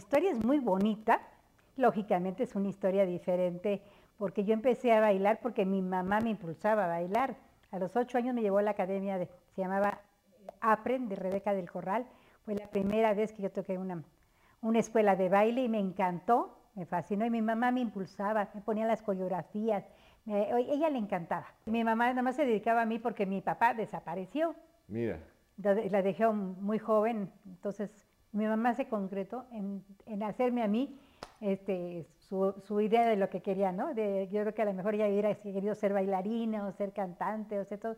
historia es muy bonita, lógicamente es una historia diferente, porque yo empecé a bailar porque mi mamá me impulsaba a bailar. A los ocho años me llevó a la academia, de, se llamaba APREN, de Rebeca del Corral. Fue la primera vez que yo toqué una, una escuela de baile y me encantó, me fascinó. Y mi mamá me impulsaba, me ponía las coreografías, me, ella le encantaba. Mi mamá nada más se dedicaba a mí porque mi papá desapareció. Mira. La dejó muy joven, entonces mi mamá se concretó en, en hacerme a mí este, su, su, idea de lo que quería, ¿no? De, yo creo que a lo mejor ella hubiera querido ser bailarina o ser cantante o ser todo.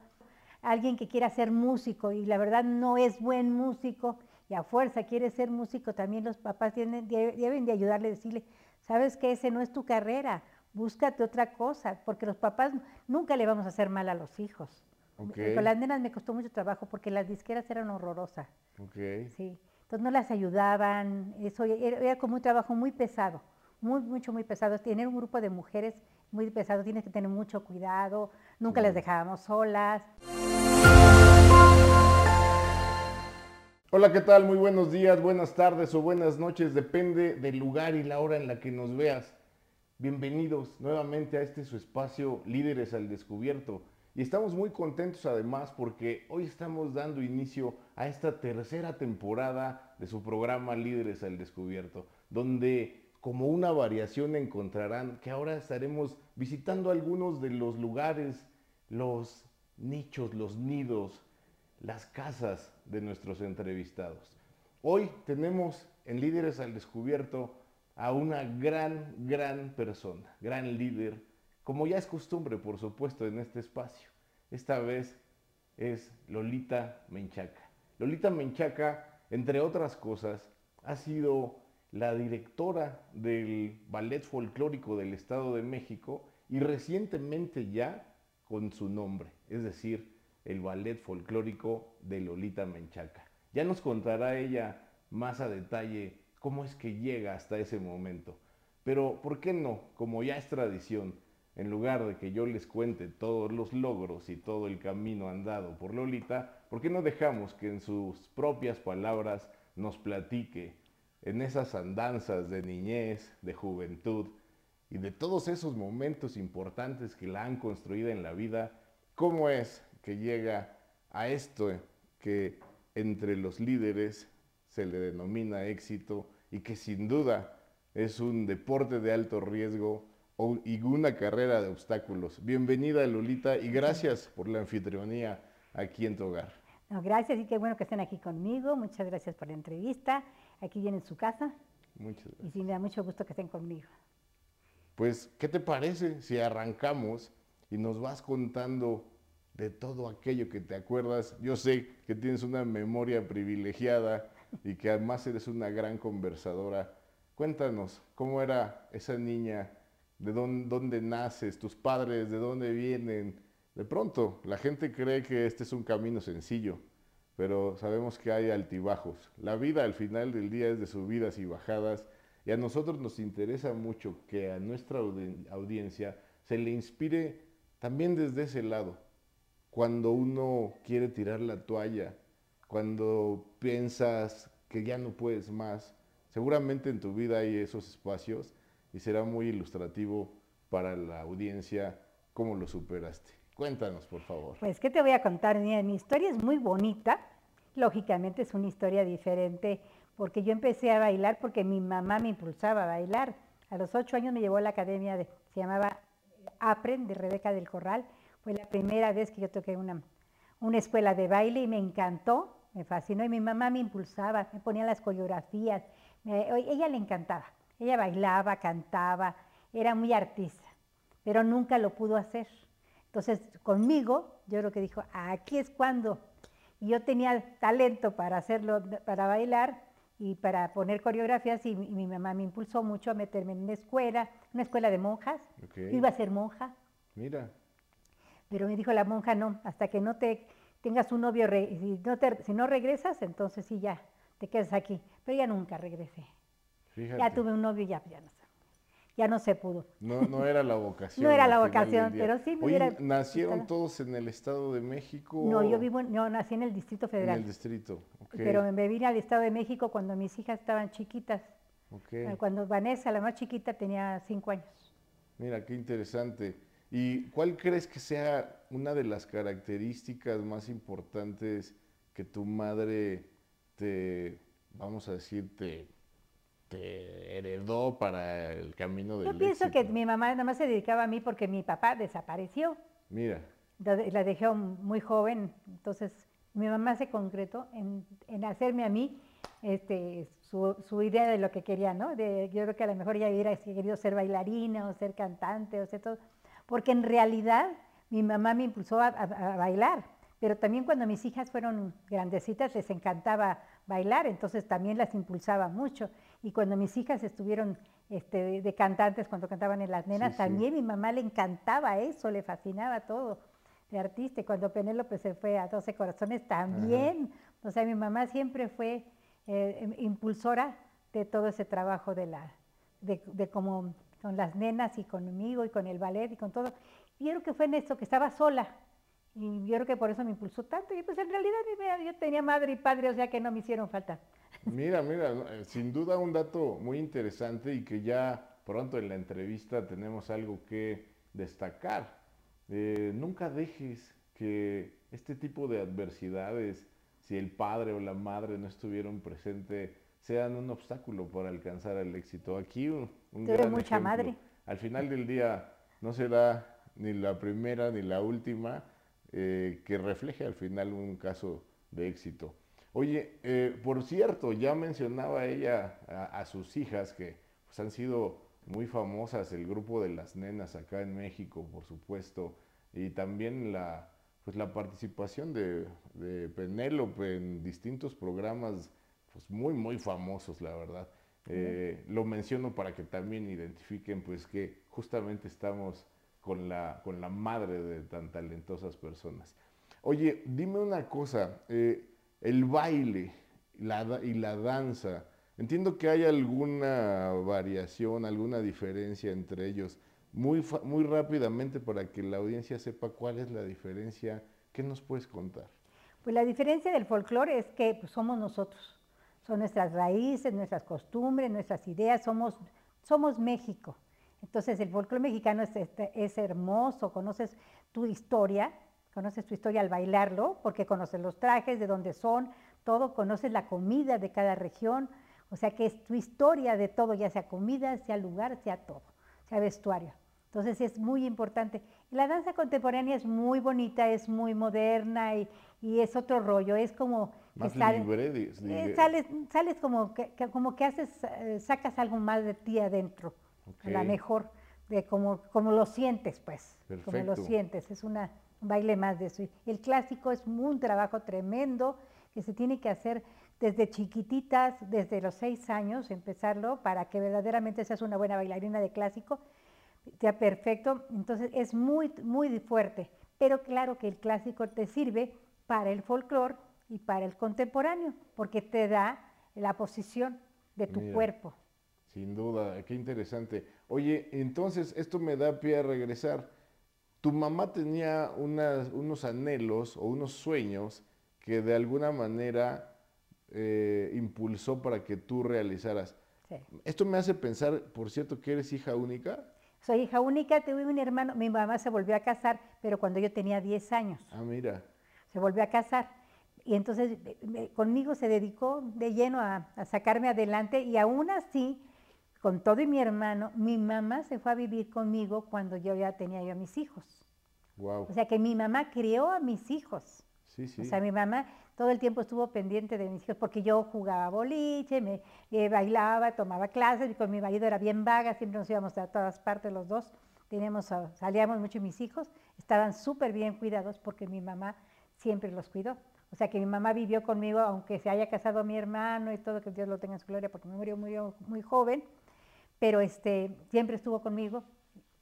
Alguien que quiera ser músico y la verdad no es buen músico y a fuerza quiere ser músico, también los papás tienen, deben de ayudarle, decirle, sabes que ese no es tu carrera, búscate otra cosa, porque los papás nunca le vamos a hacer mal a los hijos. Okay. Con las nenas me costó mucho trabajo porque las disqueras eran horrorosas. Okay. Sí. Entonces no las ayudaban, eso era, como un trabajo muy pesado, muy, mucho, muy pesado. Tener un grupo de mujeres muy pesado, tienes que tener mucho cuidado, nunca las dejábamos solas. Hola, ¿qué tal? Muy buenos días, buenas tardes o buenas noches, depende del lugar y la hora en la que nos veas. Bienvenidos nuevamente a este su espacio Líderes al Descubierto. Y estamos muy contentos además porque hoy estamos dando inicio a esta tercera temporada de su programa Líderes al Descubierto, donde como una variación encontrarán que ahora estaremos visitando algunos de los lugares, los nichos, los nidos, las casas de nuestros entrevistados. Hoy tenemos en Líderes al Descubierto a una gran, gran persona, gran líder, como ya es costumbre, por supuesto, en este espacio. Esta vez es Lolita Menchaca. Lolita Menchaca, entre otras cosas, ha sido la directora del Ballet Folclórico del Estado de México y recientemente ya con su nombre, es decir, el Ballet Folclórico de Lolita Menchaca. Ya nos contará ella más a detalle cómo es que llega hasta ese momento. Pero, ¿por qué no? Como ya es tradición, en lugar de que yo les cuente todos los logros y todo el camino andado por Lolita, ¿por qué no dejamos que en sus propias palabras nos platique en esas andanzas de niñez, de juventud y de todos esos momentos importantes que la han construido en la vida, cómo es que llega a esto que entre los líderes se le denomina éxito y que sin duda es un deporte de alto riesgo y una carrera de obstáculos. Bienvenida Lolita y gracias por la anfitrionía aquí en tu hogar. No, gracias y qué bueno que estén aquí conmigo. Muchas gracias por la entrevista. Aquí viene su casa. Muchas gracias. Y sí, me da mucho gusto que estén conmigo. Pues, ¿qué te parece si arrancamos y nos vas contando de todo aquello que te acuerdas? Yo sé que tienes una memoria privilegiada y que además eres una gran conversadora. Cuéntanos, ¿cómo era esa niña? ¿De dónde, naces? ¿Tus padres? ¿De dónde vienen? De pronto, la gente cree que este es un camino sencillo, pero sabemos que hay altibajos. La vida al final del día es de subidas y bajadas y a nosotros nos interesa mucho que a nuestra audiencia se le inspire también desde ese lado. Cuando uno quiere tirar la toalla, cuando piensas que ya no puedes más, seguramente en tu vida hay esos espacios y será muy ilustrativo para la audiencia cómo lo superaste. Cuéntanos, por favor. Pues, ¿qué te voy a contar? Mi historia es muy bonita. Lógicamente es una historia diferente porque yo empecé a bailar porque mi mamá me impulsaba a bailar. A los ocho años me llevó a la academia, de, se llamaba APREN, de Rebeca del Corral. Fue la primera vez que yo toqué una, una escuela de baile y me encantó me fascinó y mi mamá me impulsaba, me ponía las coreografías, ella le encantaba, ella bailaba, cantaba, era muy artista, pero nunca lo pudo hacer. Entonces conmigo, yo creo que dijo, aquí es cuando. Y yo tenía talento para hacerlo, para bailar y para poner coreografías y mi, mamá me impulsó mucho a meterme en una escuela, una escuela de monjas. iba a ser monja. Mira. Pero me dijo la monja, no, hasta que no te tengas un novio, si, no si no regresas, entonces sí ya, te quedas aquí. Pero ya nunca regresé. Ya tuve un novio y ya, ya no sé. Ya no se pudo. No, no era la vocación. no era la vocación, pero sí me hubiera... ¿Nacieron todos en el Estado de México? No, yo vivo, yo nací en el Distrito Federal. En el Distrito, Pero me vine al Estado de México cuando mis hijas estaban chiquitas. Ok. Cuando Vanessa, la más chiquita, tenía cinco años. Mira, qué interesante. ¿Y cuál crees que sea una de las características más importantes que tu madre te, vamos a decir, te, te heredó para el camino del Yo pienso que mi mamá nada más se dedicaba a mí porque mi papá desapareció. Mira, La, de- la dejó muy joven, entonces mi mamá se concretó en, en hacerme a mí este, su, su idea de lo que quería, ¿no? De, yo creo que a lo mejor ella hubiera querido ser bailarina o ser cantante o ser todo, porque en realidad mi mamá me impulsó a, a- a bailar, pero también cuando mis hijas fueron grandecitas les encantaba bailar, entonces también las impulsaba mucho. Y cuando mis hijas estuvieron este, de, de cantantes, cuando cantaban en las nenas, sí. también mi mamá le encantaba eso, le fascinaba todo de artista. Y cuando Penélope se fue a 12 Corazones, también. O sea, mi mamá siempre fue eh, im- impulsora de todo ese trabajo de la, de, de como con las nenas y conmigo y con el ballet y con todo. Y yo creo que fue en eso, que estaba sola. Y yo creo que por eso me impulsó tanto. Y pues en realidad yo tenía madre y padre, o sea que no me hicieron falta. Mira, mira, eh, sin duda un dato muy interesante y que ya pronto en la entrevista tenemos algo que destacar. Eh, nunca dejes que este tipo de adversidades, si el padre o la madre no estuvieron presentes, sean un obstáculo para alcanzar el éxito. Aquí un, un gran mucha ejemplo. madre. Al final del día no será ni la primera ni la última eh, que refleje al final un caso de éxito. Oye, eh, por cierto, ya mencionaba ella a, a sus hijas que pues, han sido muy famosas, el grupo de las nenas acá en México, por supuesto, y también la, pues, la participación de, de Penélope en distintos programas pues, muy, muy famosos, la verdad. Eh, lo menciono para que también identifiquen pues que justamente estamos con la, con la madre de tan talentosas personas. Oye, dime una cosa, eh, el baile y la danza, entiendo que hay alguna variación, alguna diferencia entre ellos. Muy, muy rápidamente para que la audiencia sepa cuál es la diferencia, ¿qué nos puedes contar? Pues la diferencia del folclore es que pues, somos nosotros, son nuestras raíces, nuestras costumbres, nuestras ideas, somos, somos México. Entonces el folclore mexicano es, este- es hermoso, conoces tu historia, conoces tu historia al bailarlo, porque conoces los trajes, de dónde son, todo, conoces la comida de cada región, o sea que es tu historia de todo, ya sea comida, sea lugar, sea todo, sea vestuario. Entonces es muy importante. Y la danza contemporánea es muy bonita, es muy moderna y, y es otro rollo, es como que Más libre, eh, libre. sales, sales como que, que- como que haces, eh, sacas algo más de ti adentro, a la Ok. mejor, de como, como lo sientes, pues, como lo sientes, es una, un baile más de eso. Y El clásico es un trabajo tremendo que se tiene que hacer desde chiquititas, desde los seis años, empezarlo para que verdaderamente seas una buena bailarina de clásico, sea perfecto. Entonces es muy, muy fuerte, pero claro que el clásico te sirve para el folclore y para el contemporáneo, porque te da la posición de tu Mira. cuerpo. Sin duda, qué interesante. Oye, entonces esto me da pie a regresar. Tu mamá tenía unas- unos anhelos o unos sueños que de alguna manera eh, impulsó para que tú realizaras. Sí. Esto me hace pensar, por cierto, que eres hija única. Soy hija única, tuve un hermano, mi mamá se volvió a casar, pero cuando yo tenía 10 años, Ah, mira, se volvió a casar. Y entonces me- conmigo se dedicó de lleno a, a sacarme adelante y aún así, con todo y mi hermano, mi mamá se fue a vivir conmigo cuando yo ya tenía yo a mis hijos. wow. O sea que mi mamá crió a mis hijos. Sí, sí. O sea, mi mamá todo el tiempo estuvo pendiente de mis hijos porque yo jugaba boliche, me eh, bailaba, tomaba clases y con mi marido era bien vaga, siempre nos íbamos a todas partes los dos, teníamos, ah, salíamos mucho y mis hijos estaban súper bien cuidados porque mi mamá siempre los cuidó. O sea que mi mamá vivió conmigo, aunque se haya casado mi hermano y todo, que Dios lo tenga en su gloria, porque me murió muy, muy joven, pero este, siempre estuvo conmigo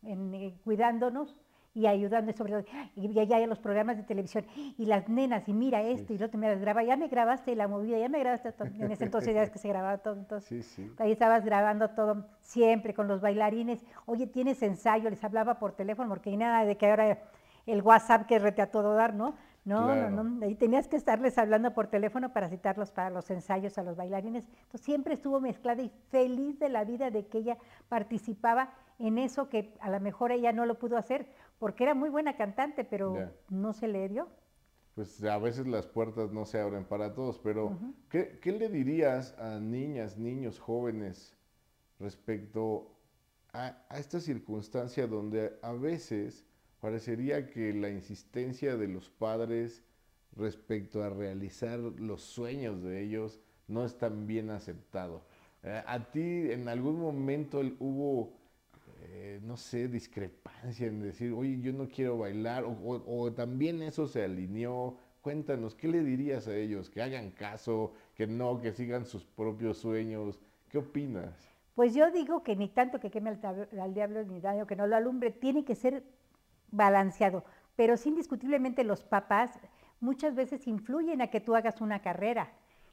en, eh, cuidándonos y ayudando sobre todo, y ya, ya los programas de televisión, y las nenas, y mira esto, y lo te me graba, ya me grabaste la movida, ya me grabaste todo. En ese entonces ya es que se grababa todo, entonces Sí, sí. ahí estabas grabando todo siempre con los bailarines. Oye, ¿tienes ensayo? Les hablaba por teléfono, porque hay nada de que ahora el WhatsApp que rete a todo dar, ¿no? No, Claro. no, no. Y tenías que estarles hablando por teléfono para citarlos para los ensayos a los bailarines. Entonces siempre estuvo mezclada y feliz de la vida de que ella participaba en eso que a lo mejor ella no lo pudo hacer, porque era muy buena cantante, pero no se le dio. Pues a veces las puertas no se abren para todos, pero ¿qué, qué le dirías a niñas, niños, jóvenes respecto a, a esta circunstancia donde a veces parecería que la insistencia de los padres respecto a realizar los sueños de ellos no es tan bien aceptado? Eh, ¿A ti en algún momento hubo eh, no sé, discrepancia en decir, oye, yo no quiero bailar, o, también eso se alineó. Cuéntanos, ¿qué le dirías a ellos? Que hagan caso, que no, que sigan sus propios sueños. ¿Qué opinas? Pues yo digo que ni tanto que queme al, al diablo ni daño que no lo alumbre, tiene que ser balanceado. Pero sí, indiscutiblemente los papás muchas veces influyen a que tú hagas una carrera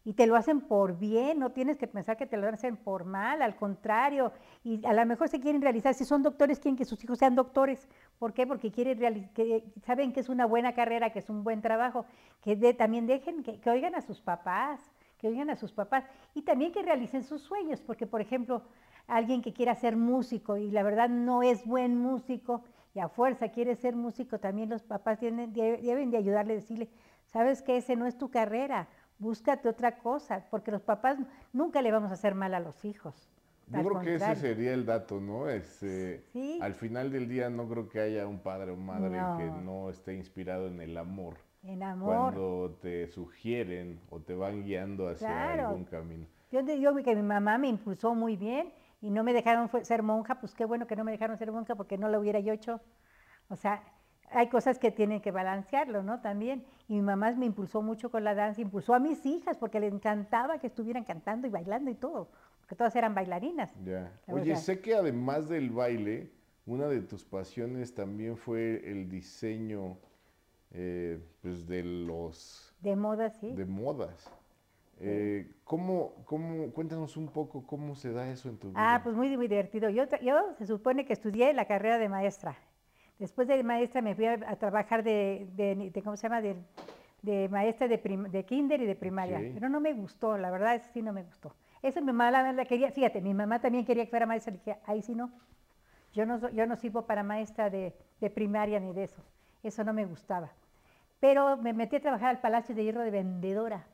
y te lo hacen por bien, no tienes que pensar que te lo hacen por mal, al contrario, y a lo mejor se quieren realizar, si son doctores, quieren que sus hijos sean doctores. ¿Por qué? Porque quieren que saben que es una buena carrera, que es un buen trabajo, que también dejen que, que oigan a sus papás, que oigan a sus papás y también que realicen sus sueños, porque por ejemplo, alguien que quiera ser músico y la verdad no es buen músico y a fuerza quiere ser músico, también los papás tienen, de- deben de ayudarle, decirle, sabes que ese no es tu carrera, búscate otra cosa, porque los papás nunca le vamos a hacer mal a los hijos. Yo creo que ese sería el dato, ¿no? Este, Sí. Al final del día no creo que haya un padre o madre que No. no esté inspirado en el amor. En amor. Cuando te sugieren o te van guiando hacia Claro. algún camino. Yo te digo que mi mamá me impulsó muy bien y no me dejaron ser monja, pues qué bueno que no me dejaron ser monja porque no lo hubiera yo hecho. O sea, hay cosas que tienen que balancearlo, ¿no? También. Y mi mamá me impulsó mucho con la danza, impulsó a mis hijas porque le encantaba que estuvieran cantando y bailando y todo, porque todas eran bailarinas. Ya. Oye, sé que además del baile, una de tus pasiones también fue el diseño eh, pues de los De moda, sí. de modas. Eh, ¿cómo, cómo, cuéntanos un poco cómo se da eso en tu vida? Ah, pues muy, muy divertido. Yo, yo se supone que estudié la carrera de maestra. Después de maestra me fui a, a trabajar de, de- de- ¿cómo se llama? De, de maestra de, prim- de kinder y de primaria. Ok. Pero no me gustó, la verdad, sí no me gustó. Eso mi mamá la, la quería, fíjate, mi mamá también quería que fuera maestra, le dije, ahí sí no. Yo no, yo no sirvo para maestra de, de primaria ni de eso. Eso no me gustaba. Pero me metí a trabajar al Palacio de Hierro de vendedora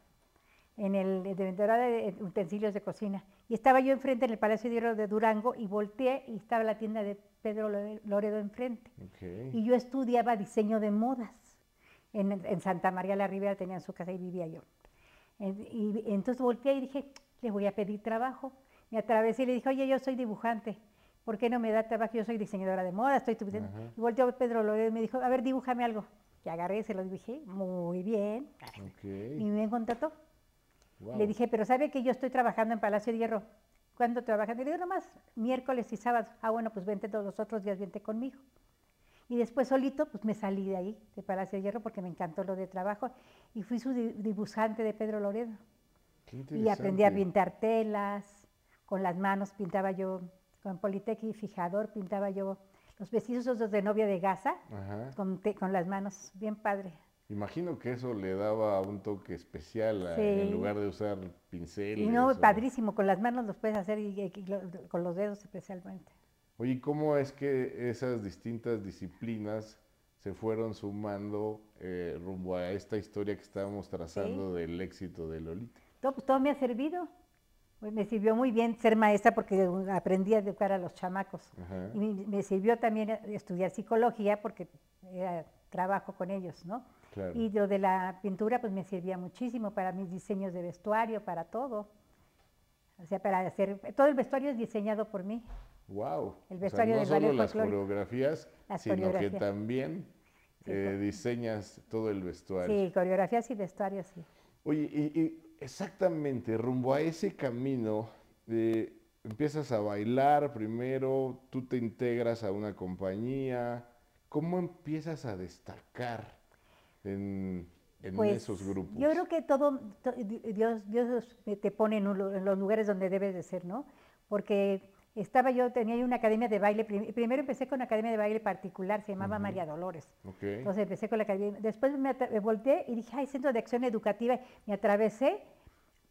en el de vendedora de utensilios de cocina. Y estaba yo enfrente en el Palacio de Hierro de Durango y volteé y estaba la tienda de Pedro Lore- Loredo enfrente. Y yo estudiaba diseño de modas. En, en Santa María la Ribera tenían su casa y vivía yo. En- Y, entonces volteé y dije, le voy a pedir trabajo. Me atravesé y le dije, oye, yo soy dibujante. ¿Por qué no me da trabajo? Yo soy diseñadora de moda, estoy tu-. Y volteó Pedro Loredo y me dijo, a ver, dibújame algo. Y agarré, se lo dibujé, muy bien. Y me contrató. Wow. Le dije, pero ¿sabe que yo estoy trabajando en Palacio de Hierro? ¿Cuándo trabajan? Le digo, nomás miércoles y sábados. Ah, bueno, pues vente todos los otros días, vente conmigo. Y después solito, pues me salí de ahí, de Palacio de Hierro, porque me encantó lo de trabajo. Y fui su di- dibujante de Pedro Loredo. Qué Y aprendí a pintar telas, con las manos pintaba yo, con Politec y fijador pintaba yo los vestidos esos de novia de gasa, con, te- con las manos, bien padre. Imagino que eso le daba un toque especial a- en lugar de usar pinceles. Y no, o- y con las manos los puedes hacer y, con los dedos especialmente. Oye, ¿cómo es que esas distintas disciplinas se fueron sumando eh, rumbo a esta historia que estábamos trazando del éxito de Lolita? Todo, pues, todo me ha servido. Me sirvió muy bien ser maestra porque aprendí a educar a los chamacos. Ajá. Y me, me sirvió también estudiar psicología porque era trabajo con ellos, ¿no? Claro. Y lo de la pintura pues me servía muchísimo para mis diseños de vestuario, para todo. O sea, para hacer, todo el vestuario es diseñado por mí. Wow. El vestuario no del solo las coreografías, Las sino que también Sí, eh, diseñas todo el vestuario. Sí, coreografías y vestuarios, sí. Oye, y, y exactamente, rumbo a ese camino, eh, empiezas a bailar primero, tú te integras a una compañía, ¿cómo empiezas a destacar en, en Pues, esos grupos? Yo creo que todo, to- di- Dios, Dios te pone en, un lu- en los lugares donde debes de ser, ¿no? Porque estaba yo, tenía una academia de baile, prim- primero empecé con una academia de baile particular, se llamaba María Dolores. Entonces empecé con la academia, después me, me volteé y dije, ay, Centro de Acción Educativa, me atravesé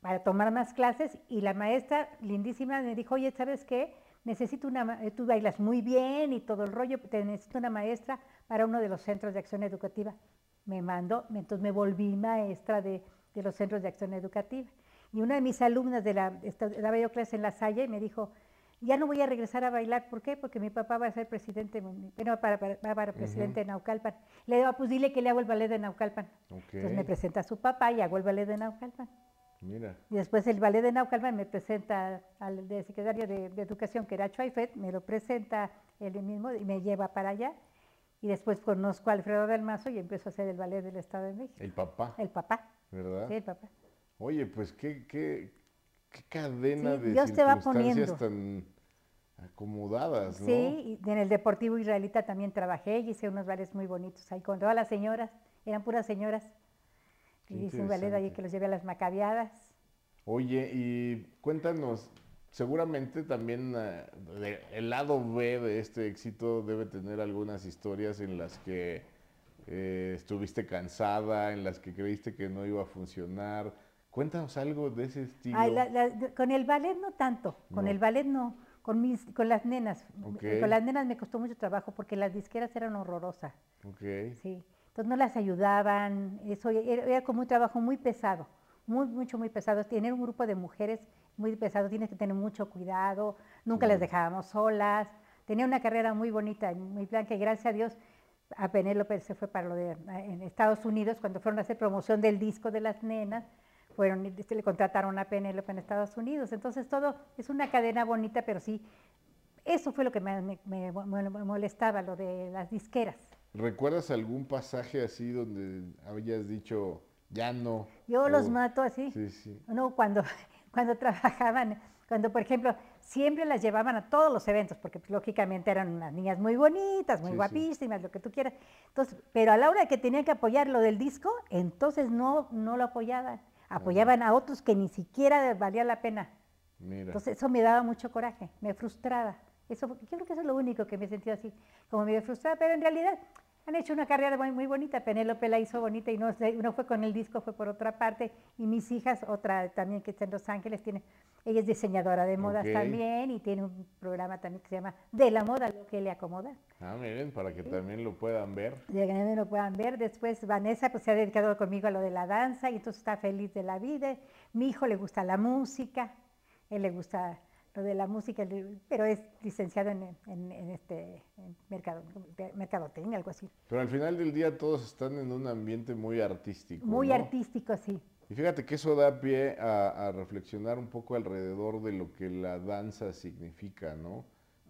para tomar más clases y la maestra lindísima me dijo, oye, ¿sabes qué? Necesito una, eh, tú bailas muy bien y todo el rollo, te necesito una maestra para uno de los centros de acción educativa. Me mandó, entonces me volví maestra de, de los centros de acción educativa. Y una de mis alumnas de la, daba yo clase en La Salle y me dijo, ya no voy a regresar a bailar, ¿por qué? Porque mi papá va a ser presidente, bueno, para, para, va para presidente de Naucalpan. Le digo, "Ah, pues dile que le hago el ballet de Naucalpan. Entonces me presenta a su papá y hago el ballet de Naucalpan. Mira. Y después el ballet de Naucalpan me presenta al de secretario de, de Educación, que era Chuaifet, me lo presenta él mismo y me lleva para allá. Y después conozco a Alfredo del Mazo y empiezo a hacer el ballet del Estado de México. El papá, El papá, ¿verdad? sí, el papá. Oye, pues qué, qué, qué cadena Sí, de Dios te va circunstancias tan acomodadas, ¿no? Sí, y en el Deportivo Israelita también trabajé y hice unos ballets muy bonitos ahí con todas las señoras, eran puras señoras. Qué Y hice un ballet ahí interesante. que los llevé a las macabiadas. Oye, y cuéntanos, seguramente también eh, de- el lado B de este éxito debe tener algunas historias en las que eh, estuviste cansada, en las que creíste que no iba a funcionar. Cuéntanos algo de ese estilo. Ay, la- con el ballet no tanto, con No. el ballet no, con mis, con las nenas. Ok. Con las nenas me costó mucho trabajo porque las disqueras eran horrorosas, Ok, sí. Entonces no las ayudaban, eso era, era como un trabajo muy pesado, muy, mucho, muy pesado. Tener un grupo de mujeres muy pesado, tienes que tener mucho cuidado, nunca las dejábamos solas. Tenía una carrera muy bonita, muy blanca y gracias a Dios a Penélope se fue para lo de en Estados Unidos cuando fueron a hacer promoción del disco de las nenas fueron y se le contrataron a Penélope en Estados Unidos entonces todo es una cadena bonita pero sí eso fue lo que me, me- me- me molestaba lo de las disqueras ¿Recuerdas algún pasaje así donde habías dicho, ya no? yo los o- mato así Sí, sí. no cuando cuando trabajaban cuando por ejemplo siempre las llevaban a todos los eventos porque pues, lógicamente eran unas niñas muy bonitas muy Sí, sí. guapísimas lo que tú quieras entonces pero a la hora que tenían que apoyar lo del disco entonces no no lo apoyaban apoyaban a otros que ni siquiera valía la pena Mira. entonces eso me daba mucho coraje me frustraba eso yo creo que eso es lo único que me he sentido así como medio frustrada pero en realidad han hecho una carrera muy, muy bonita. Penélope la hizo bonita y no, fue con el disco, fue por otra parte. Y mis hijas, otra también que está en Los Ángeles, tiene, ella es diseñadora de modas también y tiene un programa también que se llama De la moda, lo que le acomoda. Ah, miren, para que también lo puedan ver. Ya que no lo puedan ver. Después Vanessa pues, se ha dedicado conmigo a lo de la danza y entonces está feliz de la vida. Mi hijo le gusta la música, él le gusta lo de la música, pero es licenciado en, en- en este en mercado, mercadotecnia, algo así. Pero al final del día todos están en un ambiente muy artístico. Muy ¿no? artístico, sí. Y fíjate que eso da pie a, a reflexionar un poco alrededor de lo que la danza significa, ¿no?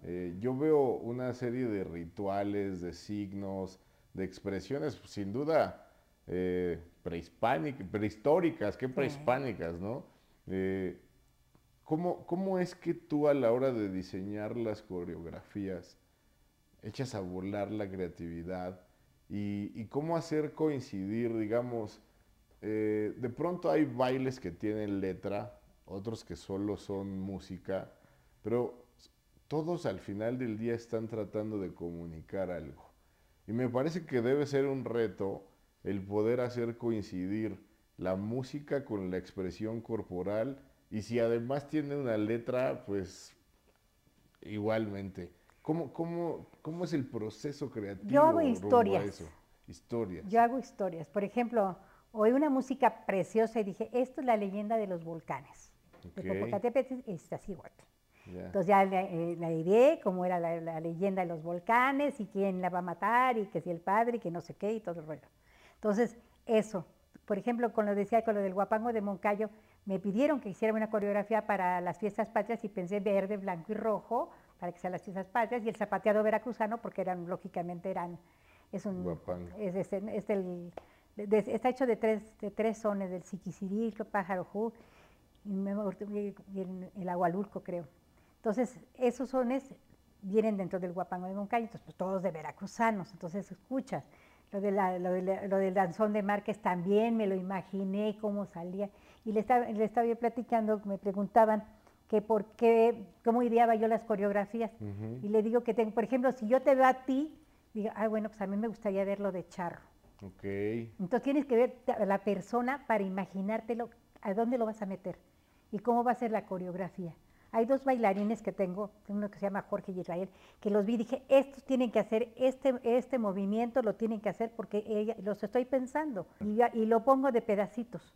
Eh, yo veo una serie de rituales, de signos, de expresiones, pues, sin duda eh, prehispánicas, prehistóricas, qué prehispánicas, ¿no? Eh, ¿cómo, ¿Cómo es que tú a la hora de diseñar las coreografías echas a volar la creatividad y, cómo hacer coincidir, digamos, eh, de pronto hay bailes que tienen letra, otros que solo son música, pero todos al final del día están tratando de comunicar algo. Y me parece que debe ser un reto el poder hacer coincidir la música con la expresión corporal y si además tiene una letra, pues igualmente. ¿Cómo, cómo, cómo es el proceso creativo? Yo hago historias. eso? Historias. Yo hago historias. Por ejemplo, oí una música preciosa y dije, esto es la leyenda de los volcanes. De Ok. Popocatépetl es así, igual. Ya. Entonces ya la, eh, la ideé, cómo era la, la leyenda de los volcanes y quién la va a matar y que si el padre y que no sé qué y todo el rollo. Entonces, eso. Por ejemplo, con lo decía, con lo del guapango de Moncayo, me pidieron que hiciera una coreografía para las fiestas patrias y pensé verde, blanco y rojo para que sean las fiestas patrias y el zapateado veracruzano porque eran, lógicamente, eran, es un, Guapango. es, es- es el- de- de- está hecho de tres, de tres sones, del pájaro ju, y, y el, el agualulco, creo. Entonces, esos sones vienen dentro del guapango de Moncayo, entonces pues, todos de veracruzanos, entonces escuchas. Lo, de la- lo, de la- lo del danzón de Márquez también me lo imaginé, cómo salía. Y le estaba, le estaba yo platicando, me preguntaban que por qué, cómo ideaba yo las coreografías. Y le digo que, tengo, por ejemplo, si yo te veo a ti, digo, ah, bueno, pues a mí me gustaría verlo de charro. Ok. Entonces tienes que ver a la persona para imaginártelo, a dónde lo vas a meter y cómo va a ser la coreografía. Hay dos bailarines que tengo, uno que se llama Jorge y Israel, que los vi y dije, estos tienen que hacer este, este movimiento, lo tienen que hacer porque ella, los estoy pensando. Y, y lo pongo de pedacitos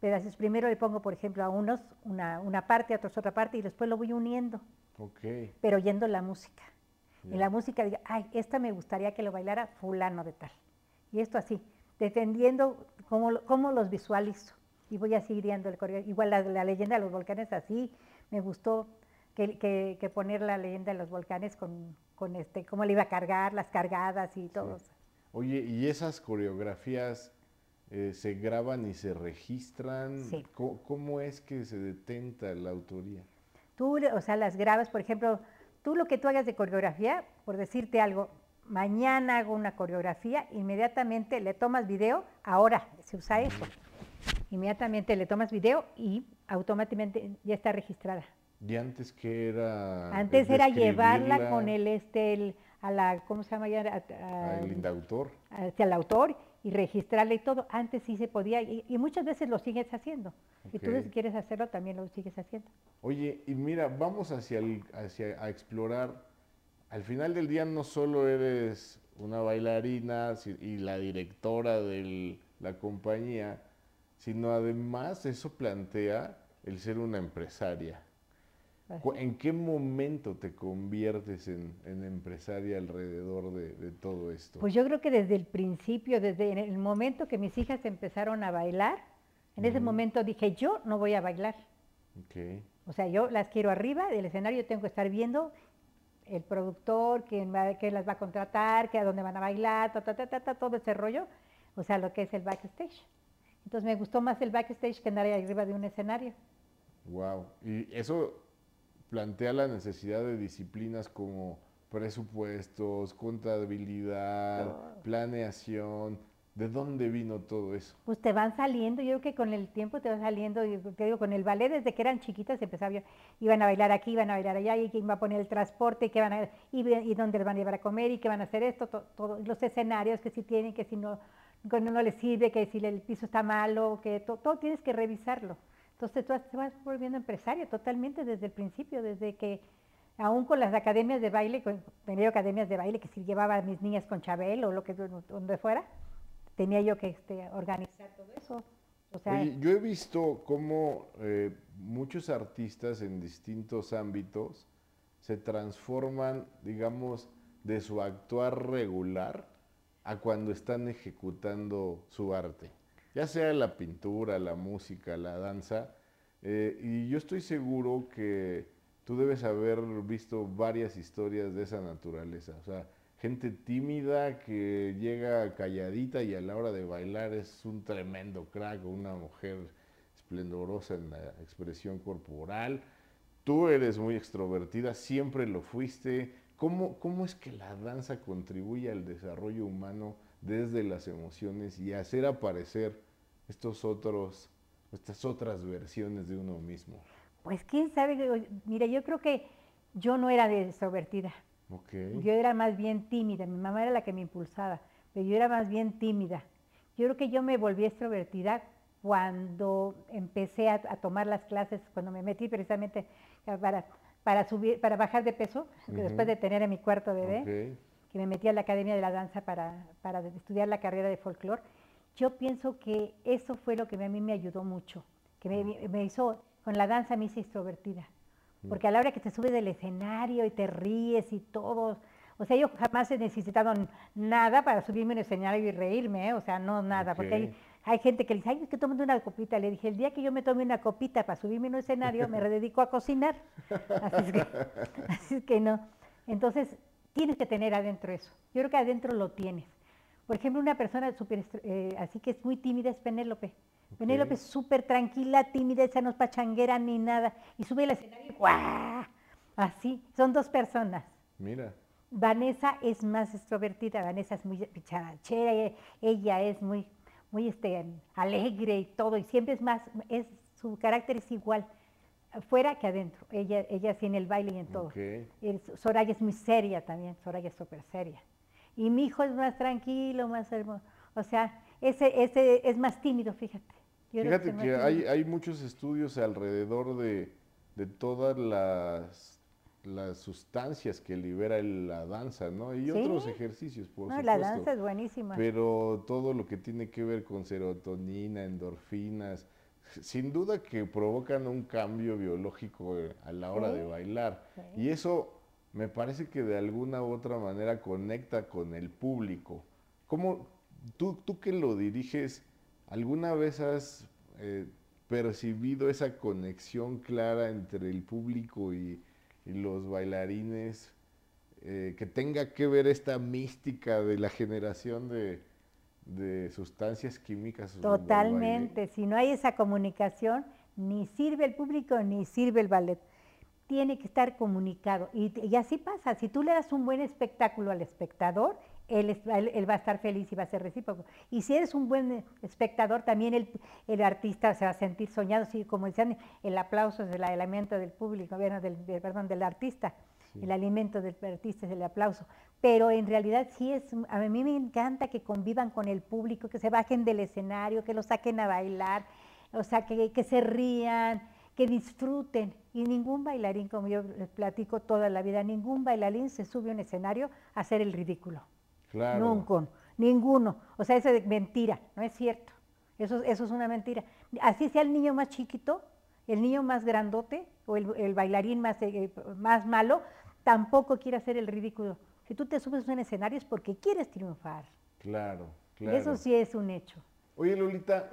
pedacitos. Primero le pongo, por ejemplo, a unos una, una parte, a otros otra parte, y después lo voy uniendo. Ok. Pero oyendo la música. En la música digo, ay, esta me gustaría que lo bailara fulano de tal. Y esto así, dependiendo cómo, cómo los visualizo. Y voy así guiando el coreo. Igual la, la, leyenda de los volcanes así, me gustó que, que, que, poner la leyenda de los volcanes con, con este, cómo le iba a cargar, las cargadas y todo. Sí. Oye, ¿y esas coreografías eh, se graban y se registran. Sí. ¿Cómo, ¿Cómo, es que se detenta la autoría? Tú, o sea, las grabas, por ejemplo, tú lo que tú hagas de coreografía, por decirte algo, mañana hago una coreografía, inmediatamente le tomas video, ahora se usa eso. Inmediatamente le tomas video y automáticamente ya está registrada. ¿Y antes qué era? Antes era llevarla con el este el, a la ¿cómo se llama ya? A, a, el autor. Hacia el autor y registrarle y todo. Antes sí se podía y, y muchas veces lo sigues haciendo. Okay. Y tú si quieres hacerlo también lo sigues haciendo. Oye, y mira, vamos hacia, el, hacia a explorar. Al final del día no solo eres una bailarina y la directora de la compañía, sino además eso plantea el ser una empresaria. ¿En qué momento te conviertes en, en empresaria alrededor de, de, todo esto? Pues yo creo que desde el principio, desde el momento que mis hijas empezaron a bailar, en uh -huh. ese momento dije, yo no voy a bailar. Okay. O sea, yo las quiero arriba del escenario, tengo que estar viendo el productor, quién, va, quién las va a contratar, que a dónde van a bailar, ta, ta, ta, ta, todo ese rollo, o sea, lo que es el backstage. Entonces me gustó más el backstage que andar ahí arriba de un escenario. Wow, y eso plantea la necesidad de disciplinas como presupuestos, contabilidad, planeación. ¿De dónde vino todo eso? Pues te van saliendo, yo creo que con el tiempo te va saliendo, te digo, con el ballet desde que eran chiquitas empezaba, iban a bailar aquí, iban a bailar allá, y quién va a poner el transporte, y qué van a, y, y dónde les van a llevar a comer, y qué van a hacer esto, todo, todo los escenarios que si tienen, que si no, que no les sirve, que si el piso está malo, que to, todo tienes que revisarlo. Entonces tú te vas volviendo empresario totalmente desde el principio, desde que aún con las academias de baile, tenía academias de baile que si llevaba a mis niñas con Chabel o lo que donde fuera, tenía yo que este, organizar todo eso. O sea, yo he visto cómo eh, muchos artistas en distintos ámbitos se transforman, digamos, de su actuar regular a cuando están ejecutando su arte ya sea la pintura, la música, la danza. Eh, y yo estoy seguro que tú debes haber visto varias historias de esa naturaleza. O sea, gente tímida que llega calladita y a la hora de bailar es un tremendo crack, una mujer esplendorosa en la expresión corporal. Tú eres muy extrovertida, siempre lo fuiste. ¿Cómo, ¿Cómo es que la danza contribuye al desarrollo humano desde las emociones y hacer aparecer estos otros, estas otras versiones de uno mismo? Pues quién sabe, mira, yo creo que yo no era de extrovertida. Okay. Yo era más bien tímida, mi mamá era la que me impulsaba, pero yo era más bien tímida. Yo creo que yo me volví extrovertida cuando empecé a, a tomar las clases, cuando me metí precisamente para, para subir, para bajar de peso, uh -huh. después de tener a mi cuarto bebé, okay. que me metí a la Academia de la Danza para, para estudiar la carrera de folclore yo pienso que eso fue lo que a mí me ayudó mucho, que me, me hizo, con la danza me hice extrovertida, porque a la hora que te subes del escenario y te ríes y todo, o sea, yo jamás he necesitado nada para subirme en el escenario y reírme, ¿eh? o sea, no nada, okay. porque hay, hay, gente que le dice, ay, es que tómate una copita. Le dije, el día que yo me tome una copita para subirme en un escenario, me dedico a cocinar. Así es, que, así es que no. Entonces, tienes que tener adentro eso. Yo creo que adentro lo tienes. Por ejemplo, una persona super, eh, así que es muy tímida es Penélope. Okay. Penélope es súper tranquila, tímida, esa no es pachanguera ni nada. Y sube al escenario y ¡guau! Así, son dos personas. Mira. Vanessa es más extrovertida, Vanessa es muy picharachera, ella es muy, muy este, alegre y todo, y siempre es más, es, su carácter es igual. fuera que adentro. Ella, ella sí en el baile y en todo. Ok. El- Soraya es muy seria también, Soraya es súper seria. Y mi hijo es más tranquilo, más hermoso. O sea, ese, ese es más tímido, fíjate. Yo Fíjate que hay, hay muchos estudios alrededor de, de todas las, las sustancias que libera la danza, ¿no? Y Sí. otros ejercicios, por No, supuesto. la danza es buenísima. Pero todo lo que tiene que ver con serotonina, endorfinas, sin duda que provocan un cambio biológico eh, a la hora Sí, de bailar. sí. Y eso me parece que de alguna u otra manera conecta con el público. ¿Cómo, tú, tú que lo diriges, alguna vez has eh, percibido esa conexión clara entre el público y, y los bailarines? eh, que tenga que ver esta mística de la generación de, de sustancias químicas. Totalmente. Si no hay esa comunicación, ni sirve el público ni sirve el ballet. Tiene que estar comunicado. Y, y así pasa. Si tú le das un buen espectáculo al espectador, él, él- él va a estar feliz y va a ser recíproco. Y si eres un buen espectador, también el, el artista se va a sentir soñado. Sí, como decían, el aplauso es el alimento del público, bueno, del, del- perdón, del artista. Sí. El alimento del artista es el aplauso. Pero en realidad sí es, a mí me encanta que convivan con el público, que se bajen del escenario, que lo saquen a bailar, o sea, que, que se rían, que disfruten. Y ningún bailarín, como yo les platico toda la vida, ningún bailarín se sube a un escenario a hacer el ridículo. Claro. Nunca, ninguno. O sea, eso es mentira, no es cierto. Eso, eso es una mentira. Así sea el niño más chiquito, el niño más grandote o el, el bailarín más, eh, más malo, tampoco quiere hacer el ridículo. Si tú te subes a un escenario es porque quieres triunfar. Claro, claro. Eso sí es un hecho. Oye, Lolita,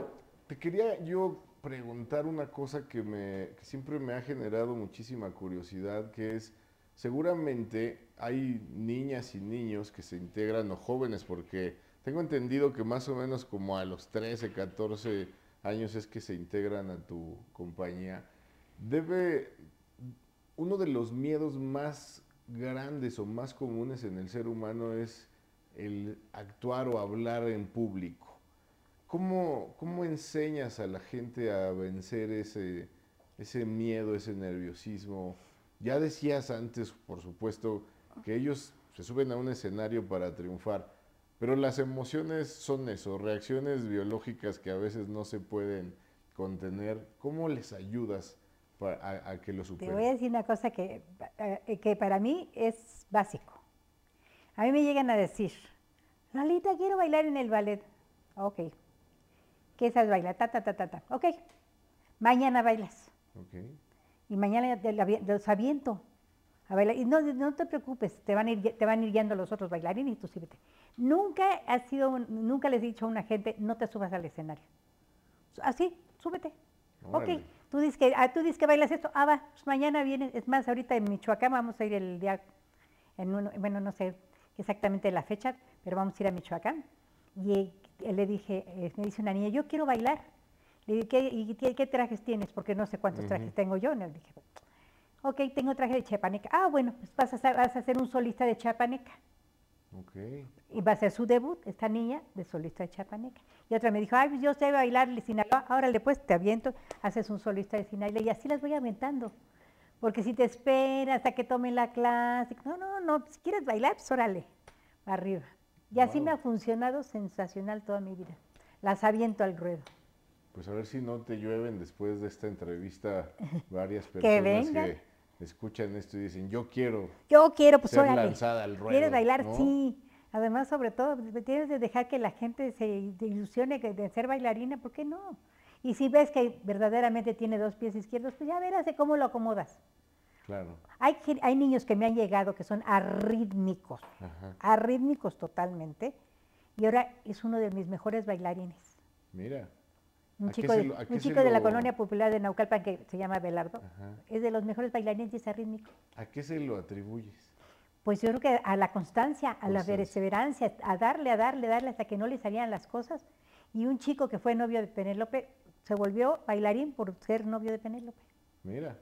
te quería yo preguntar una cosa que, me, siempre me ha generado muchísima curiosidad, que es, seguramente hay niñas y niños que se integran, o jóvenes, porque tengo entendido que más o menos como a los 13, 14 años es que se integran a tu compañía. Debe, uno de los miedos más grandes o más comunes en el ser humano es el actuar o hablar en público. ¿Cómo, cómo enseñas a la gente a vencer ese, ese miedo, ese nerviosismo? Ya decías antes, por supuesto, que ellos se suben a un escenario para triunfar, pero las emociones son eso, reacciones biológicas que a veces no se pueden contener. ¿Cómo les ayudas a, a que lo Te superen? voy a decir una cosa que, eh, que para mí es básico. A mí me llegan a decir, Lolita, quiero bailar en el ballet. Ok. ¿Qué sabes bailar? Ta, ta, ta, ta, ta. Ok. Mañana bailas. Y mañana los aviento a bailar. Y no, no te preocupes, te van, a ir, te van a ir guiando los otros bailarines y tú síbete. Nunca ha sido, un- nunca les he dicho a una gente, no te subas al escenario. Así, súbete. Órale. Ok, tú dices, que, ah, tú dices que bailas esto, ah, va, pues mañana viene, es más, ahorita en Michoacán vamos a ir el día, en uno- bueno, no sé exactamente la fecha, pero vamos a ir a Michoacán. Y le dije, eh, me dice una niña, yo quiero bailar. Le dije, ¿qué, y qué, qué trajes tienes? Porque no sé cuántos trajes tengo yo. Le dije, ok, tengo traje de chapaneca. Ah, bueno, pues vas a, ser- vas a ser un solista de chapaneca. Ok. Y va a ser su debut, esta niña, de solista de chapaneca. Y otra me dijo, ay, pues yo sé bailar el Sinaloa, ahora después te aviento, haces un solista de Sinaloa. Y así las voy aventando. Porque si te esperas a que tomen la clase, no, no, no, si quieres bailar, pues órale, arriba. Y así me ha funcionado sensacional toda mi vida. Las aviento al ruedo. Pues a ver si no te llueven después de esta entrevista varias personas que escuchan esto y dicen, yo quiero Yo quiero, pues ser órale. lanzada al ruedo. ¿Quieres bailar? ¿no? Sí. Además, sobre todo, tienes de dejar que la gente se ilusione de ser bailarina, ¿por qué no? Y si ves que verdaderamente tiene dos pies izquierdos, pues ya verás de cómo lo acomodas. Claro. Hay, hay niños que me han llegado que son arrítmicos, Ajá. arrítmicos totalmente, y ahora es uno de mis mejores bailarines. Mira. Un ¿A qué chico, de, lo- un chico de la lo- colonia popular de Naucalpan que se llama Belardo, Ajá. es de los mejores bailarines y es arrítmico. ¿A qué se lo atribuyes? Pues yo creo que a la constancia, a la perseverancia, a darle, a darle, a darle hasta que no le salían las cosas. Y un chico que fue novio de Penélope se volvió bailarín por ser novio de Penélope. Mira.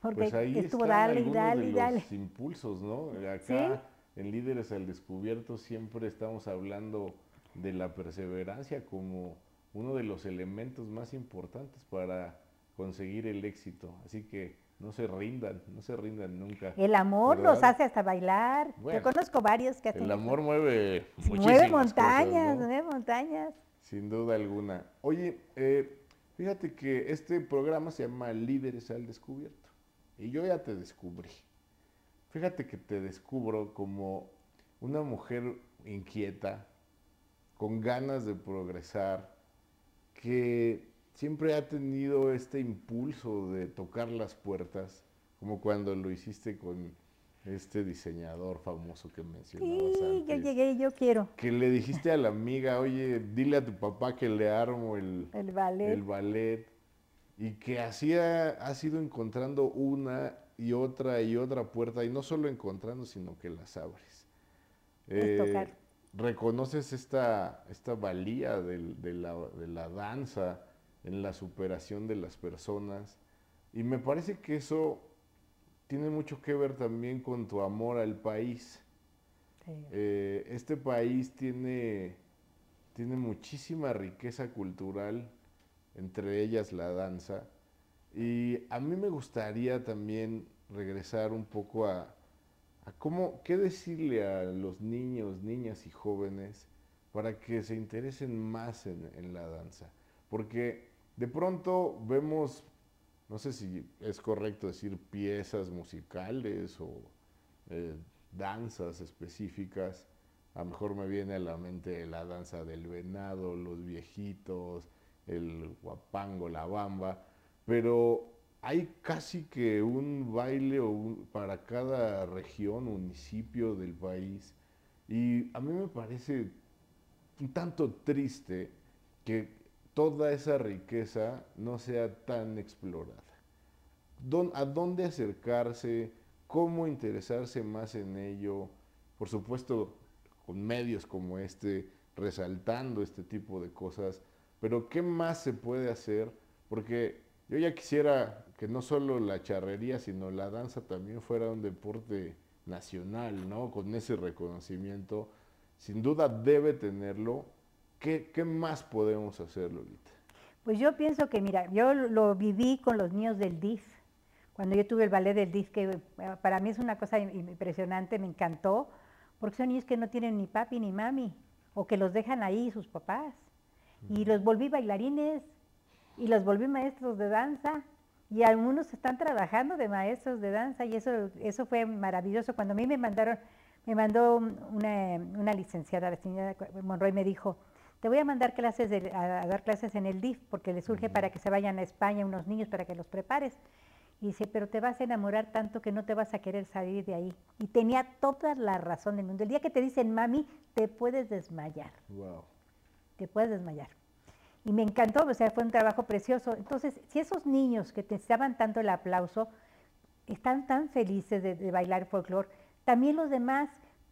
Porque Pues ahí estuvo están dale algunos dale de dale. los impulsos, ¿no? Acá Sí. en Líderes al Descubierto siempre estamos hablando de la perseverancia como uno de los elementos más importantes para conseguir el éxito. Así que no se rindan, no se rindan nunca. El amor los hace hasta bailar. Yo conozco varios que hacen El amor mueve Mueve montañas, mueve montañas. Sin duda alguna. Oye, eh, fíjate que este programa se llama Líderes al Descubierto. Y yo ya te descubrí. Fíjate que te descubro como una mujer inquieta, con ganas de progresar, que siempre ha tenido este impulso de tocar las puertas, como cuando lo hiciste con este diseñador famoso que mencionabas sí, yo llegué y yo quiero. Que le dijiste a la amiga, oye, dile a tu papá que le armo el, el ballet. El ballet. Y que así ha, has ido encontrando una y otra y otra puerta, y no solo encontrando, sino que las abres. Eh, reconoces esta, esta valía de, la, de la danza, en la superación de las personas. Y me parece que eso tiene mucho que ver también con tu amor al país. Eh, este país tiene, tiene muchísima riqueza cultural, entre ellas la danza. Y a mí me gustaría también regresar un poco a, a cómo, qué decirle a los niños, niñas y jóvenes para que se interesen más en, la danza. Porque de pronto vemos, no sé si es correcto decir piezas musicales o eh, danzas específicas. A lo mejor me viene a la mente la danza del venado, los viejitos, el guapango, la bamba, pero hay casi que un baile para cada región, municipio del país. Y a mí me parece un tanto triste que toda esa riqueza no sea tan explorada. ¿A dónde acercarse? ¿Cómo interesarse más en ello? Por supuesto, con medios como este, resaltando este tipo de cosas. Pero ¿qué más se puede hacer? Porque yo ya quisiera que no solo la charrería, sino la danza también fuera un deporte nacional, ¿no? Con ese reconocimiento. Sin duda debe tenerlo, ¿Qué, más podemos hacer, Lolita? Pues yo pienso que, mira, yo lo viví con los niños del DIF. Cuando yo tuve el ballet del DIF, que eh, para mí es una cosa impresionante, me encantó, porque son niños que no tienen ni papi ni mami, o que los dejan ahí sus papás. Y los volví bailarines, y los volví maestros de danza, y algunos están trabajando de maestros de danza, y eso, eso fue maravilloso. Cuando a mí me mandaron, me mandó una, una licenciada, la señora Monroy, me dijo, te voy a mandar clases a, dar clases en el DIF porque le surge para que se vayan a España unos niños para que los prepares. Y dice, pero te vas a enamorar tanto que no te vas a querer salir de ahí. Y tenía toda la razón del mundo. El día que te dicen, mami, te puedes desmayar. Wow. Te puedes desmayar. Y me encantó, o sea, fue un trabajo precioso. Entonces, si esos niños que te estaban tanto el aplauso, están tan felices de, de bailar folclore, también los demás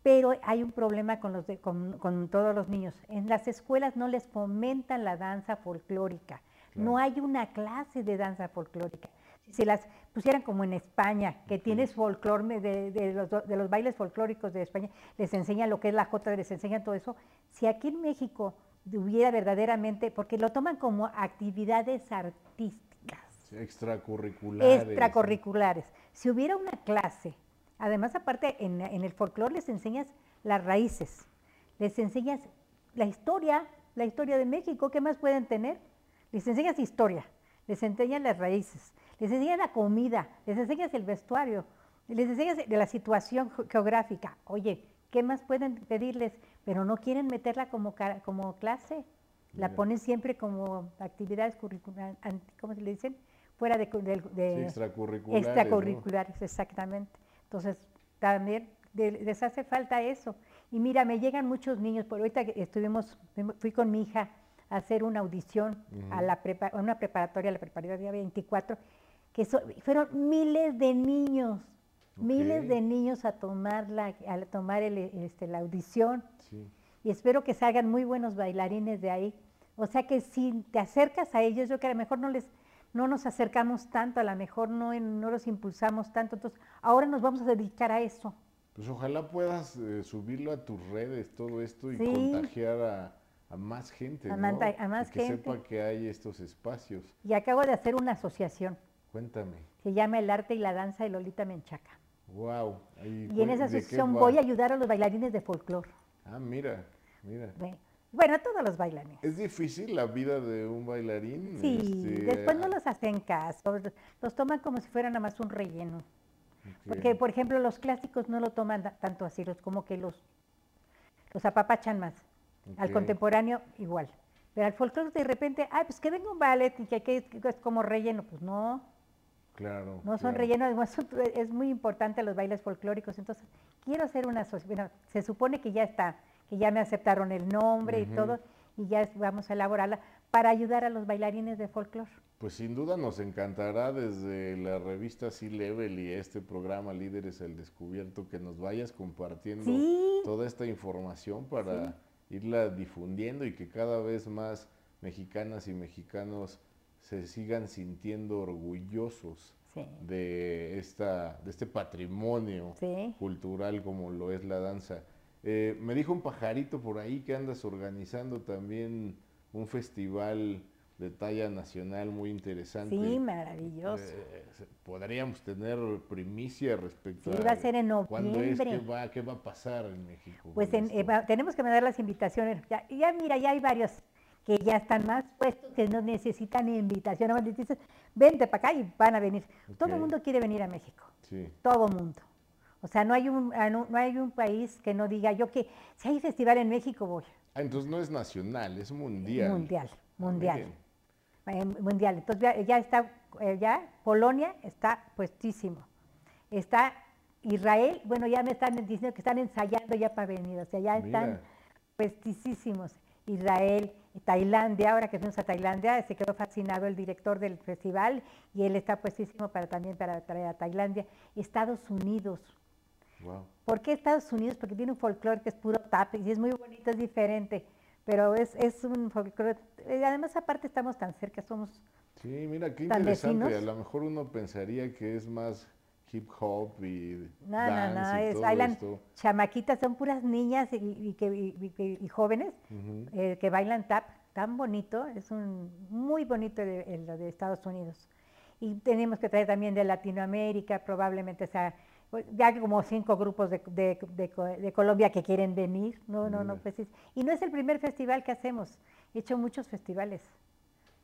pero hay un problema con, los con, todos los niños. En las escuelas no les fomentan la danza folclórica. No hay una clase de danza folclórica. Si se las pusieran como en España, que tienes folclore de, los, bailes folclóricos de España, les enseñan lo que es la jota, les enseñan todo eso. Si aquí en México hubiera verdaderamente, porque lo toman como actividades artísticas. Extracurriculares. Extracurriculares. Si hubiera una clase Además, aparte, en, el folclore les enseñas las raíces, les enseñas la historia, la historia de México, ¿qué más pueden tener? Les enseñas historia, les enseñas las raíces, les enseñas la comida, les enseñas el vestuario, les enseñas de la situación geográfica. Oye, ¿qué más pueden pedirles? Pero no quieren meterla como, como clase, la ponen siempre como actividades curriculares, ¿cómo se le dicen? Fuera de, extracurriculares. Extracurriculares, exactamente. Entonces, también les hace falta eso. Y mira, me llegan muchos niños, por ahorita estuvimos, fui con mi hija a hacer una audición a la una preparatoria, la preparatoria 24, que fueron miles de niños, miles de niños a tomar la, a tomar este, la audición. Y espero que salgan muy buenos bailarines de ahí. O sea que si te acercas a ellos, yo creo que a lo mejor no les no nos acercamos tanto, a lo mejor no, no los impulsamos tanto. Entonces, ahora nos vamos a dedicar a eso. Pues ojalá puedas eh, subirlo a tus redes, todo esto, y contagiar a más gente, A ¿no? a más Y que gente. sepa que hay estos espacios. Y acabo de hacer una asociación. Cuéntame. Se llama El Arte y la Danza de Lolita Menchaca. Wow. Y en esa asociación voy a ayudar a los bailarines de folclore. Ah, mira, mira. Bueno, a todos los bailarines. ¿Es difícil la vida de un bailarín? Sí, Este, después no ah, los hacen caso, los toman como si fueran nada más un relleno. Porque, por ejemplo, los clásicos no lo toman tanto así, los como que los, los apapachan más. Al contemporáneo, igual. Pero al folclore de repente, ay, pues que venga un ballet y que, que es como relleno. Pues no, Claro. no son claro. relleno, son- es muy importante los bailes folclóricos. Entonces, quiero hacer una. Bueno, se supone que ya está, que ya me aceptaron el nombre y todo, y ya vamos a elaborarla para ayudar a los bailarines de folclore. Pues sin duda nos encantará desde la revista Sea Level y este programa Líderes al Descubierto que nos vayas compartiendo Sí. toda esta información para irla difundiendo y que cada vez más mexicanas y mexicanos se sigan sintiendo orgullosos Sí. de, esta, de este patrimonio Sí. cultural como lo es la danza. Eh, me dijo un pajarito por ahí que andas organizando también un festival de talla nacional muy interesante. Sí, maravilloso. Eh, se- podríamos tener primicia respecto Sí, a va a ser en cuándo es, qué noviembre. va, qué va a pasar en México. Pues en- eh, va- tenemos que mandar las invitaciones. Ya, ya mira, ya hay varios que ya están más puestos, que no necesitan invitación. Más les dices, vente para acá y van a venir. Todo el mundo quiere venir a México. Sí, Todo mundo. O sea, no hay un, no, no hay un país que no diga yo que si hay festival en México voy. Ah, entonces no es nacional, es mundial. Mundial, Ah, mundial. eh, mundial. Entonces ya, ya está, eh, ya Polonia está puestísimo. Está Israel, bueno, ya me están diciendo que están ensayando ya para venir, o sea, ya están Mira. puestísimos. Israel, Tailandia, ahora que fuimos a Tailandia, se quedó fascinado el director del festival y él está puestísimo para también para traer a Tailandia. Estados Unidos, Wow. ¿Por qué Estados Unidos? Porque tiene un folclore que es puro tap y es muy bonito, es diferente, pero es, es un folclore. eh, Además, aparte, estamos tan cerca, somos. Sí, mira, qué interesante. A lo mejor uno pensaría que es más hip hop y No, no, dance no, y es, todo bailan esto. chamaquitas, son puras niñas y, y que, y- y- y jóvenes eh, que bailan tap, tan bonito, es un muy bonito de, el de Estados Unidos. Y tenemos que traer también de Latinoamérica, probablemente sea, pues, ya que como cinco grupos de, de- de Co- de Colombia que quieren venir. No, no, no, Mira. pues es- Y no es el primer festival que hacemos, he hecho muchos festivales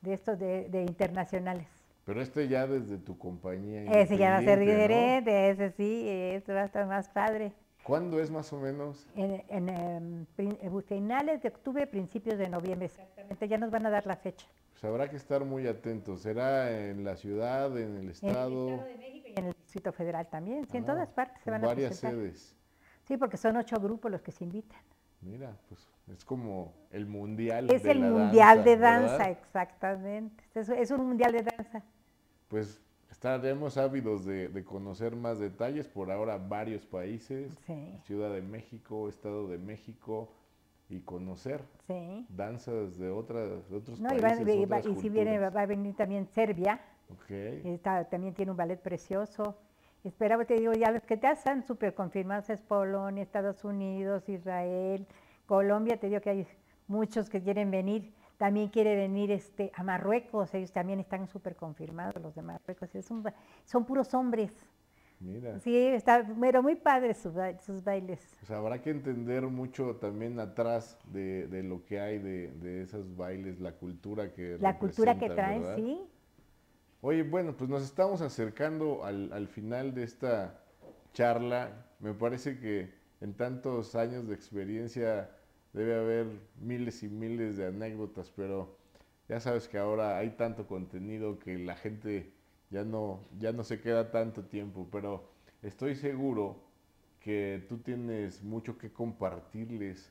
de estos de internacionales. Pero este ya desde tu compañía. Ese ya va a ser independiente, ¿no? diferente, ese sí, ese va a estar más padre. ¿Cuándo es más o menos? En, en, em, prin- eh, finales de octubre, principios de noviembre, exactamente, ya nos van a dar la fecha. Pues habrá que estar muy atentos. ¿Será en la ciudad, en el En el estado? Estado de México y en el Distrito Federal también, sí, en Ah, todas partes se van a varias presentar. sedes. Sí, porque son ocho grupos los que se invitan. Mira, pues es como el mundial. Es de el la mundial de ¿verdad? danza, exactamente. Es, es un mundial de danza. Pues estaremos ávidos de, de conocer más detalles. Por ahora, varios países: Sí, Ciudad de México, Estado de México, y conocer sí. danzas de, otras, de otros No, y, va- países. y va- otras y si viene, va a venir también Serbia, Ok. está- también tiene un ballet precioso. Esperaba, te digo, ya los que ya están súper confirmados es Polonia, Estados Unidos, Israel, Colombia, te digo que hay muchos que quieren venir. También quiere venir este, a Marruecos, ellos también están súper confirmados, los de Marruecos. Es un ba- son puros hombres. Mira. Sí, está, pero muy padres sus, sus bailes. Pues habrá que entender mucho también atrás de, de lo que hay de, de esos bailes, la cultura que La cultura que traen, ¿verdad? sí. Oye, bueno, pues nos estamos acercando al, al final de esta charla. Me parece que en tantos años de experiencia debe haber miles y miles de anécdotas, pero ya sabes que ahora hay tanto contenido que la gente ya no, ya no se queda tanto tiempo, pero estoy seguro que tú tienes mucho que compartirles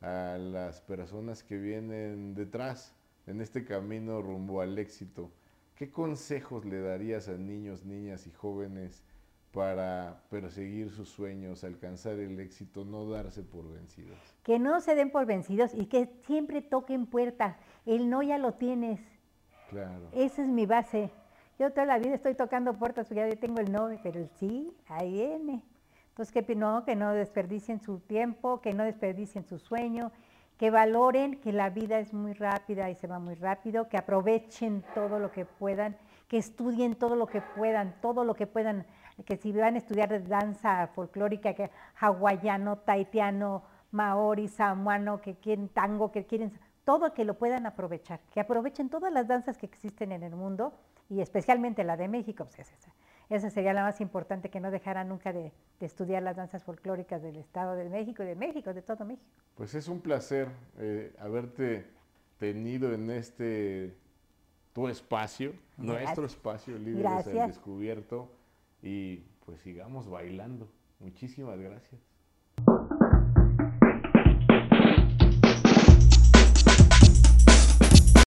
a las personas que vienen detrás en este camino rumbo al éxito. ¿Qué consejos le darías a niños, niñas y jóvenes para perseguir sus sueños, alcanzar el éxito, no darse por vencidos? Que no se den por vencidos y que siempre toquen puertas. El no ya lo tienes. Claro. Esa es mi base. Yo toda la vida estoy tocando puertas, porque ya tengo el no, pero el sí, ahí viene. Entonces, que no, que no desperdicien su tiempo, que no desperdicien su sueño, que valoren que la vida es muy rápida y se va muy rápido, que aprovechen todo lo que puedan, que estudien todo lo que puedan, todo lo que puedan, que si van a estudiar danza folclórica, que hawaiano, taitiano, maori, samoano, que quieren tango, que quieren todo que lo puedan aprovechar, que aprovechen todas las danzas que existen en el mundo y especialmente la de México, pues esa, esa sería la más importante, que no dejara nunca de, estudiar las danzas folclóricas del Estado de México y de México, de todo México. Pues es un placer eh, haberte tenido en este tu espacio, nuestro espacio, Líderes al Descubierto, y pues sigamos bailando. Muchísimas gracias.